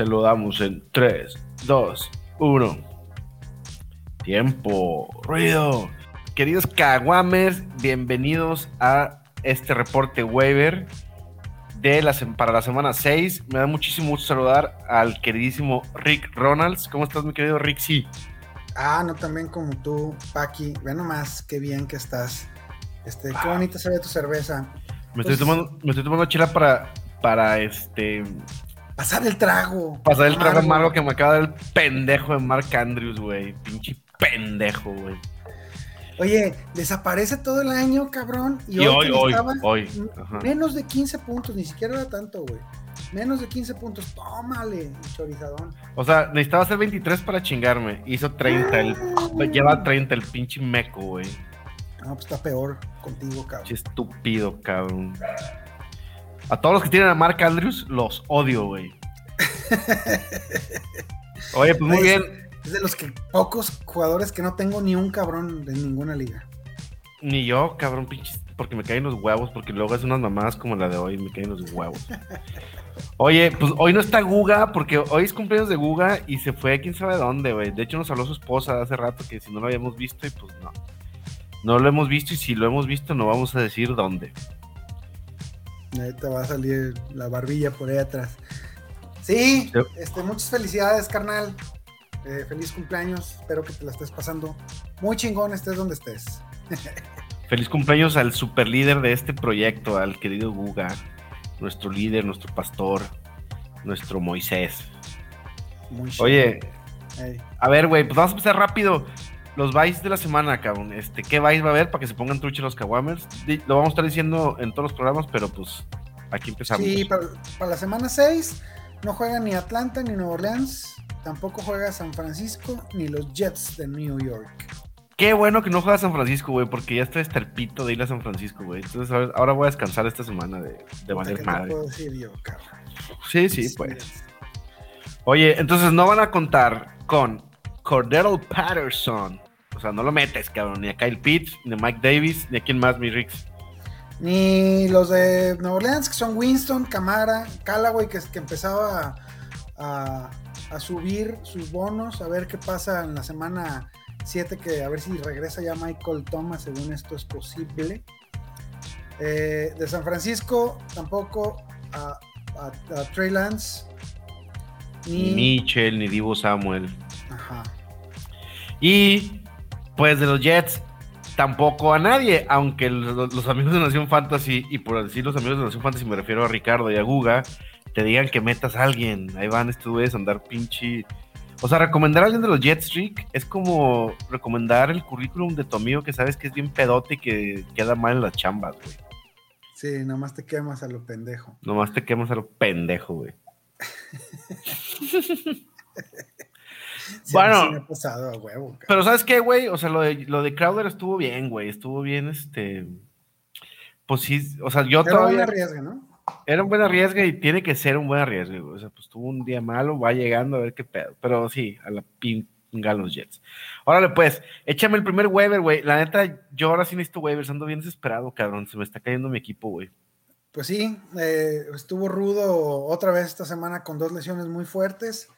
Se lo damos en 3, 2, 1. Tiempo, ruido. Queridos Caguamers, bienvenidos a este reporte waiver de la, para la semana 6. Me da muchísimo gusto saludar al queridísimo Rick Ronalds. ¿Cómo estás, mi querido Rick? Sí. Ah, no también como tú, Paqui. Ve nomás, qué bien que estás. Este, qué bonita se ve tu cerveza. Me, estoy, tomando, me estoy tomando chela para, para este. Pasar el trago. Pasar el trago amargo que me acaba de dar el pendejo de Mark Andrews, güey. Pinche pendejo, güey. Oye, desaparece todo el año, cabrón. Y, hoy, hoy, hoy, Menos de 15 puntos, ni siquiera era tanto, güey. Menos de 15 puntos, tómale, chorizadón. O sea, necesitaba hacer 23 para chingarme. Hizo 30, el, ah. lleva 30 el pinche meco, güey. No, pues está peor contigo, cabrón. Qué estúpido, cabrón. A todos los que tienen a Mark Andrews, los odio, güey. Oye, pues muy bien. Es de los que pocos jugadores que no tengo ni un cabrón de ninguna liga. Ni yo, cabrón, pinches, porque me caen los huevos, porque luego es unas mamadas como la de hoy, me caen los huevos. Oye, pues hoy no está Guga, porque hoy es cumpleaños de Guga y se fue a quién sabe dónde, güey. De hecho, nos habló su esposa hace rato que si no lo habíamos visto y pues no. No lo hemos visto y si lo hemos visto no vamos a decir dónde. Ahí te va a salir la barbilla por ahí atrás. Sí, este, muchas felicidades, carnal. Eh, feliz cumpleaños. Espero que te la estés pasando muy chingón, estés donde estés. feliz cumpleaños al super líder de este proyecto, al querido Guga, nuestro líder, nuestro pastor, nuestro Moisés. Muy Oye, a ver, güey, pues vamos a empezar rápido. Los Vice de la semana, cabrón. Este, ¿Qué Vice va a haber para que se pongan truche los Kawamers? Lo vamos a estar diciendo en todos los programas, pero pues aquí empezamos. Sí, para, la semana 6 no juega ni Atlanta ni Nueva Orleans. Tampoco juega San Francisco ni los Jets de New York. Qué bueno que no juega San Francisco, güey, porque ya está estarpito de ir a San Francisco, güey. Entonces ahora voy a descansar esta semana de, de valer madre. puedo decir yo, Sí, sí, pues. Oye, entonces no van a contar con Cordero Patterson. O sea, no lo metes, cabrón. Ni a Kyle Pitts, ni a Mike Davis, ni a quién más, mi Rix. Ni los de Nueva Orleans, que son Winston, Camara, Callaway, que, que empezaba a, subir sus bonos, a ver qué pasa en la semana 7, que a ver si regresa ya Michael Thomas, según esto es posible. Eh, de San Francisco, tampoco a, Trey Lance. Ni Mitchell, ni Divo Samuel. Ajá. Y pues de los Jets, tampoco a nadie, aunque los, amigos de Nación Fantasy, y por decir los amigos de Nación Fantasy me refiero a Ricardo y a Guga, te digan que metas a alguien. Ahí van estos güeyes a andar pinche. O sea, recomendar a alguien de los Jets, Rick, es como recomendar el currículum de tu amigo que sabes que es bien pedote y que queda mal en las chambas, güey. Sí, nomás te quemas a lo pendejo. Nomás te quemas a lo pendejo, güey. bueno, pero ¿sabes qué, güey? O sea, lo de, lo de Crowder estuvo bien, güey. Estuvo bien, este. Pues sí, o sea, yo Era todavía. Era un buen ¿no? Era un buen arriesgue y tiene que ser un buen arriesgue, güey. O sea, pues tuvo un día malo, va llegando a ver qué pedo. Pero sí, a la pinga los Jets. Órale, pues, échame el primer waiver, güey. La neta, yo ahora sí necesito waivers. Ando bien desesperado, cabrón. Se me está cayendo mi equipo, güey. Pues sí, eh, estuvo rudo otra vez esta semana con dos lesiones muy fuertes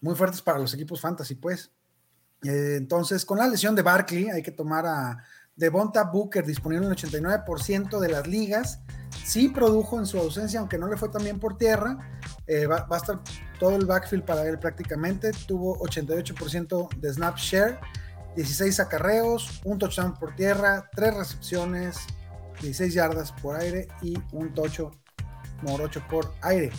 muy fuertes para los equipos fantasy, pues. Eh, entonces, con la lesión de Barkley, hay que tomar a Devonta Booker, disponible en el 89% de las ligas. Sí produjo en su ausencia, aunque no le fue tan bien por tierra. Eh, va, a estar todo el backfield para él prácticamente. Tuvo 88% de snap share, 16 acarreos, un touchdown por tierra, 3 recepciones, 16 yardas por aire y un tocho morocho por aire.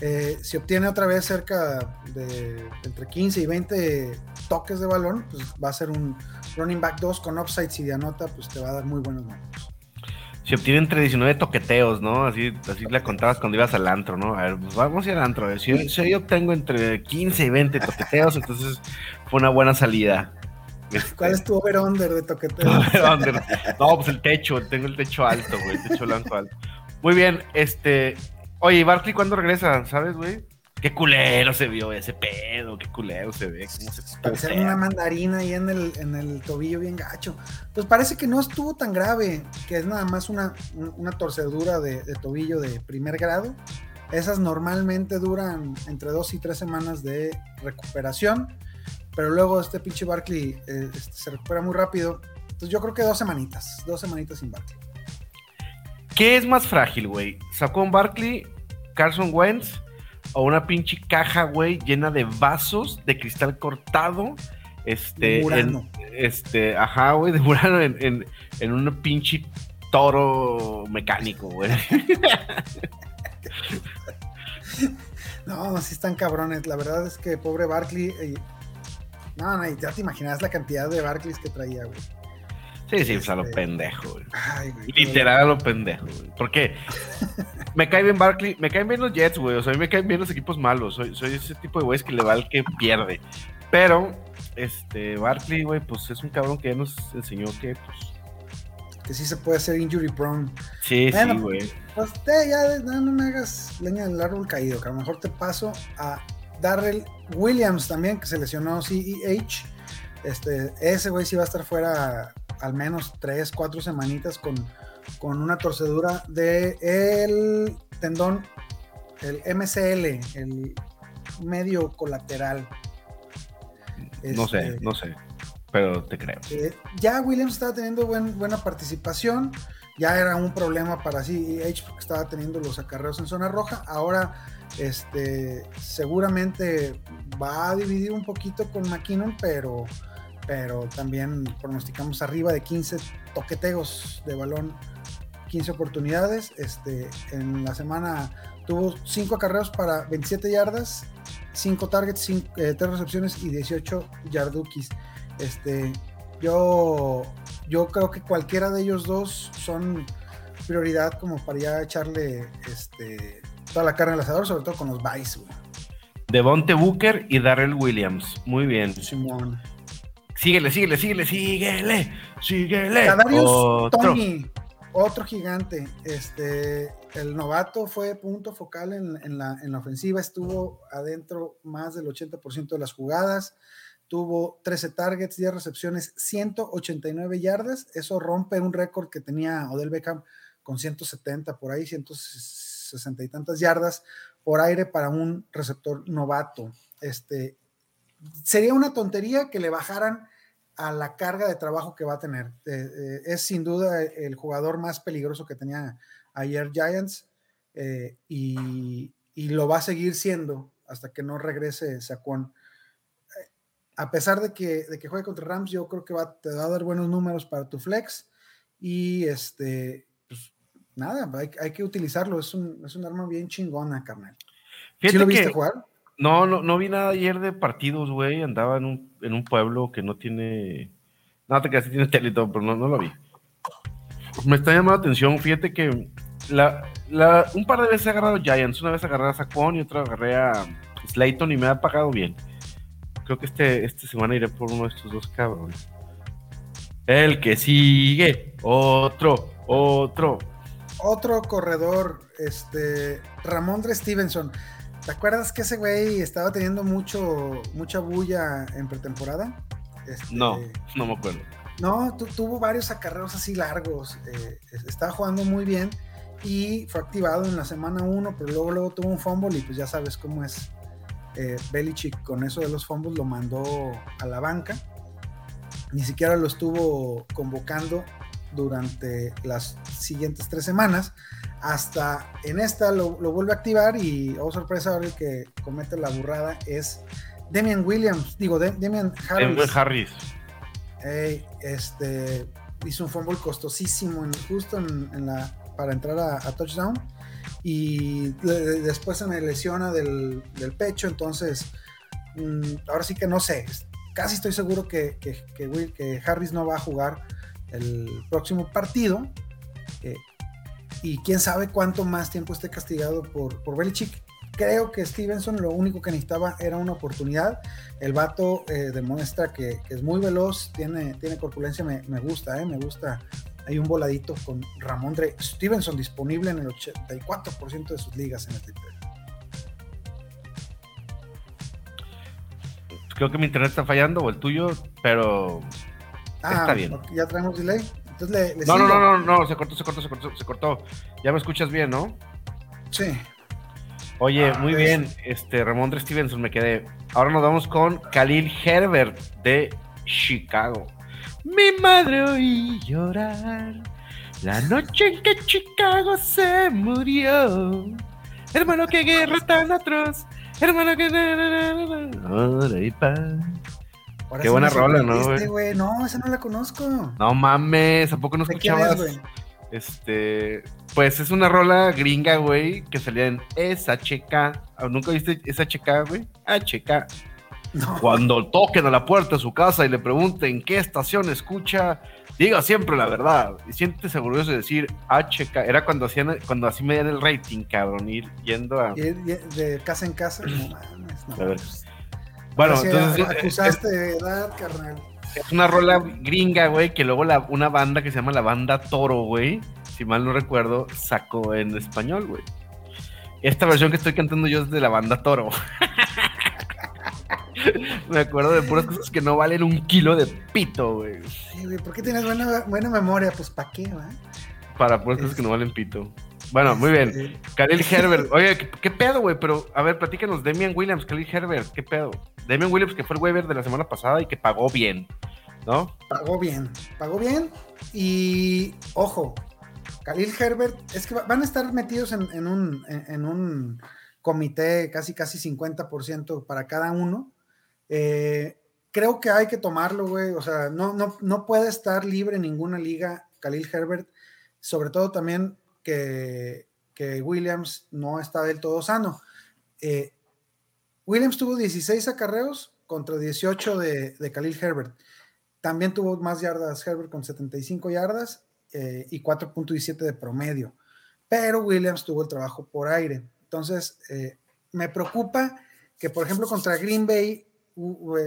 Eh, si obtiene otra vez cerca de entre 15 y 20 toques de balón, pues va a ser un running back 2 con upside. Si de anota, pues te va a dar muy buenos números. Si obtiene entre 19 toqueteos, ¿no? Así, así le contabas cuando ibas al antro, ¿no? A ver, pues vamos a ir al antro. A ver, si, yo obtengo entre 15 y 20 toqueteos, entonces fue una buena salida. ¿Cuál es tu over-under de toqueteos? no, pues el techo, tengo el techo alto, güey, el techo blanco alto. Muy bien, este, Oye, Barkley cuándo regresa? ¿Sabes, güey? Qué culero se vio ese pedo, qué culero se ve. Cómo se Parece una mandarina ahí en el, en el tobillo bien gacho. Pues parece que no estuvo tan grave, que es nada más una, una torcedura de, tobillo de primer grado. Esas normalmente duran entre dos y tres semanas de recuperación, pero luego este pinche Barkley eh, este, se recupera muy rápido. Entonces yo creo que dos semanitas, dos semanitas sin Barkley. ¿Qué es más frágil, güey? ¿Sacó Barkley, Carson Wentz o una pinche caja, güey, llena de vasos de cristal cortado? Este, en, este, ajá, güey, de Murano en, en, en un pinche toro mecánico, güey. no, sí están cabrones. La verdad es que pobre Barkley. Eh, no, no, ya te imaginas la cantidad de Barclays que traía, güey. Sí, sí, pues a lo este, pendejo, güey. Literal a lo pendejo, güey. Porque me cae bien Barkley, me caen bien los Jets, güey. O sea, a mí me caen bien los equipos malos. Soy, soy ese tipo de güeyes que le va al que pierde. Pero, este, Barkley, güey, pues es un cabrón que ya nos enseñó que, pues. Que sí se puede hacer injury prone. Sí, sí, güey. Pues te, ya no, me hagas leña del árbol caído, que a lo mejor te paso a Darrell Williams también, que se lesionó CEH. Este, ese güey sí va a estar fuera al menos tres, cuatro semanitas con, con una torcedura del el tendón, el MCL, el medio colateral. No sé, este, no sé, pero te creo. Eh, ya Williams estaba teniendo buena participación, ya era un problema para CEH porque estaba teniendo los acarreos en zona roja, ahora este, seguramente va a dividir un poquito con McKinnon, pero pero también pronosticamos arriba de 15 toqueteos de balón, 15 oportunidades. Este, en la semana tuvo 5 acarreos para 27 yardas, 5 targets, 3 eh, recepciones y 18 yardukis. Este, yo, yo creo que cualquiera de ellos dos son prioridad como para ya echarle este, toda la carne al asador, sobre todo con los Vice. Devonte Booker y Darrell Williams. Muy bien. Simón. Síguele, síguele, síguele, síguele, síguele. otro. Tony, otro gigante. Este, el novato fue punto focal en, la, en la ofensiva, estuvo adentro más del 80% de las jugadas, tuvo 13 targets, 10 recepciones, 189 yardas. Eso rompe un récord que tenía Odell Beckham con 170 por ahí, 160 y tantas yardas por aire para un receptor novato. Este, sería una tontería que le bajaran a la carga de trabajo que va a tener. Eh, eh, es sin duda el jugador más peligroso que tenía ayer Giants eh, y, lo va a seguir siendo hasta que no regrese Saquon. A pesar de que, de que juegue contra Rams, yo creo que va, te va a dar buenos números para tu flex y este, pues nada, hay, que utilizarlo. Es un, es un arma bien chingona, carnal. ¿Sí lo viste jugar? No, no, no vi nada ayer de partidos, güey. Andaba en un, en un pueblo que no tiene. No, te sí tiene tele pero no, no lo vi. Me está llamando la atención. Fíjate que la, la, un par de veces he agarrado Giants. Una vez agarré a Saquon y otra agarré a Slayton y me ha pagado bien. Creo que este, esta semana iré por uno de estos dos cabrones. El que sigue. Otro, otro. Otro corredor, este, Ramondre Stevenson. ¿Te acuerdas que ese güey estaba teniendo mucho, mucha bulla en pretemporada? Este, no, no me acuerdo. No, tuvo varios acarreos así largos. Eh, estaba jugando muy bien y fue activado en la semana 1, pero luego, luego tuvo un fumble y pues ya sabes cómo es. Eh, Belichick con eso de los fumbles lo mandó a la banca. Ni siquiera lo estuvo convocando durante las siguientes tres semanas hasta en esta lo, vuelve a activar y, oh sorpresa, ahora el que comete la burrada es Demian Williams, digo, Demian Harris. Harris. este, hizo un fumble costosísimo justo en, la, para entrar a, touchdown y después se me lesiona del, pecho, entonces mm, ahora sí que no sé, casi estoy seguro que, que, que, Harris no va a jugar el próximo partido. Eh, y quién sabe cuánto más tiempo esté castigado por, por Belichick. Creo que Stevenson lo único que necesitaba era una oportunidad. El vato eh, demuestra que, es muy veloz, tiene, tiene corpulencia, me, gusta, eh, me gusta. Hay un voladito con Ramón Dre Stevenson disponible en el 84% de sus ligas en el Twitter. Creo que mi internet está fallando o el tuyo, pero ah, está bien. Ya traemos delay no, no, no, no, no, se cortó, se cortó, se cortó, se cortó. Ya me escuchas bien, ¿no? Sí. Oye, muy bien, este Ramón Stevenson me quedé. Ahora nos vamos con Khalil Herbert de Chicago. Mi madre oí llorar la noche en que Chicago se murió. Hermano, qué guerra tan atroz. Hermano, Qué buena rola, ¿no? Güey? No, esa no la conozco. No mames, ¿a poco no escuchabas? Este, pues es una rola gringa, güey, que salía en SHK. ¿Nunca viste SHK, güey? HK. Cuando toquen a la puerta de su casa y le pregunten qué estación escucha, diga siempre la verdad. Y siéntese orgulloso de decir HK. Era cuando hacían, cuando así medían el rating, cabrón, ir yendo a. De casa en casa, no mames, no. Bueno, entonces. Acusaste de edad, carnal. Es una rola gringa, güey, que luego la, una banda que se llama la banda Toro, güey, si mal no recuerdo, sacó en español, güey. Esta versión que estoy cantando yo es de la banda Toro. Me acuerdo de puras cosas que no valen un kilo de pito, güey. Sí, güey, ¿por qué tienes buena, buena memoria? Pues, ¿para qué, güey? Para puras cosas que no valen pito. Bueno, muy bien. Khalil Herbert. Oye, ¿qué, pedo, güey? Pero, a ver, platícanos. Demian Williams, Khalil Herbert, ¿qué pedo? Demian Williams, que fue el waiver de la semana pasada y que pagó bien, ¿no? Pagó bien. Pagó bien. Y, ojo, Khalil Herbert, es que van a estar metidos en, un, en, un comité casi, casi 50% para cada uno. Eh, creo que hay que tomarlo, güey. O sea, no, no, no puede estar libre en ninguna liga Khalil Herbert. Sobre todo también que, Williams no está del todo sano. Eh, Williams tuvo 16 acarreos contra 18 de, de, Khalil Herbert. También tuvo más yardas Herbert con 75 yardas eh, y 4.17 de promedio. Pero Williams tuvo el trabajo por aire. Entonces, eh, me preocupa que, por ejemplo, contra Green Bay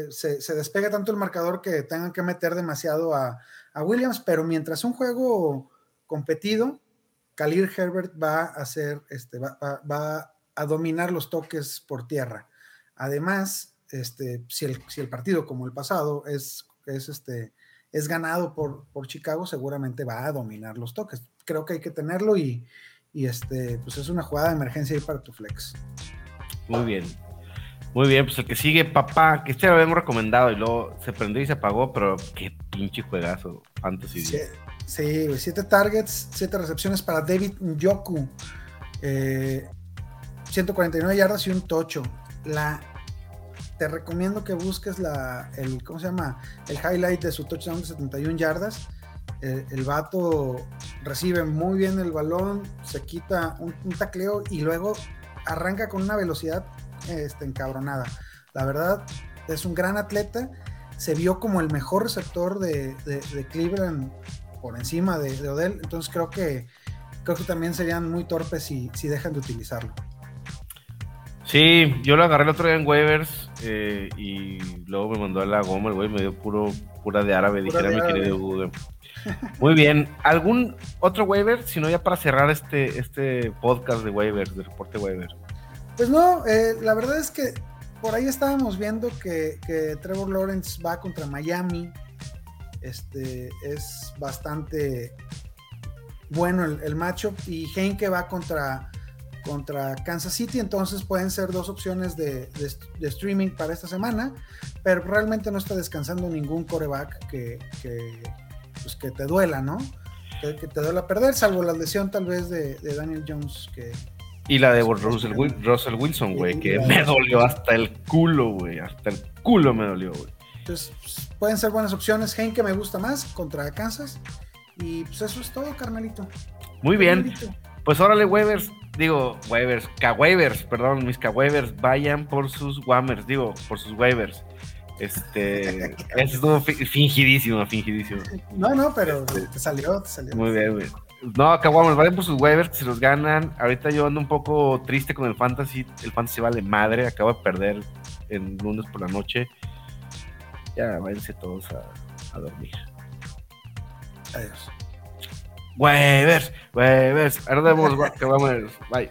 se, se, despega tanto el marcador que tengan que meter demasiado a, Williams, pero mientras un juego competido, Khalil Herbert va a hacer, este, va, a dominar los toques por tierra. Además, este, si, el, si el partido, como el pasado, es, es, este, es ganado por, por Chicago, seguramente va a dominar los toques. Creo que hay que tenerlo y, y este, pues es una jugada de emergencia ahí para tu flex. Muy bien. Muy bien, pues el que sigue, papá, que este lo habíamos recomendado y luego se prendió y se apagó, pero qué pinche juegazo, Fantasy. Sí, Sí, siete targets, siete recepciones para David Njoku. 149 eh, yardas y un tocho. La, te recomiendo que busques la, el, ¿cómo se llama? El highlight de su touchdown de 71 yardas. Eh, el vato recibe muy bien el balón, se quita un, tacleo y luego arranca con una velocidad este, encabronada. La verdad, es un gran atleta. Se vio como el mejor receptor de, de, de Cleveland por encima de, Odell, entonces creo que creo que también serían muy torpes si, si dejan de utilizarlo. Sí, yo lo agarré el otro día en waivers eh, y luego me mandó a la goma, el güey me dio puro, pura de árabe, dijera mi querido Google. Muy bien, ¿algún otro waiver? Si no, ya para cerrar este, este podcast de waivers, de reporte waiver. Pues no, eh, la verdad es que por ahí estábamos viendo que, que Trevor Lawrence va contra Miami este, es bastante bueno el, el matchup y Heinke va contra, contra Kansas City, entonces pueden ser dos opciones de, streaming para esta semana, pero realmente no está descansando ningún coreback que, que, pues que te duela, ¿no? Que, te duela perder, salvo la lesión tal vez de, Daniel Jones que... Y la de Russell, Wilson, güey, que me dolió hasta el culo, güey, hasta el culo me dolió, güey. Entonces, pues, pueden ser buenas opciones. que me gusta más contra Kansas. Y pues eso es todo, carnalito. Muy bien. Pues órale, waivers, digo, waivers, K-waivers, perdón, mis K-waivers, vayan por sus Wammers, digo, por sus waivers. Este, es todo fingidísimo, fingidísimo. No, no, pero este, te salió, te salió. Muy bien, güey. No, K-waivers, vayan por sus waivers, que se los ganan. Ahorita yo ando un poco triste con el fantasy, el fantasy vale madre, acabo de perder el lunes por la noche ya váyanse todos a, dormir. Adiós. Webers, Webers. Ahora que vamos. Bye.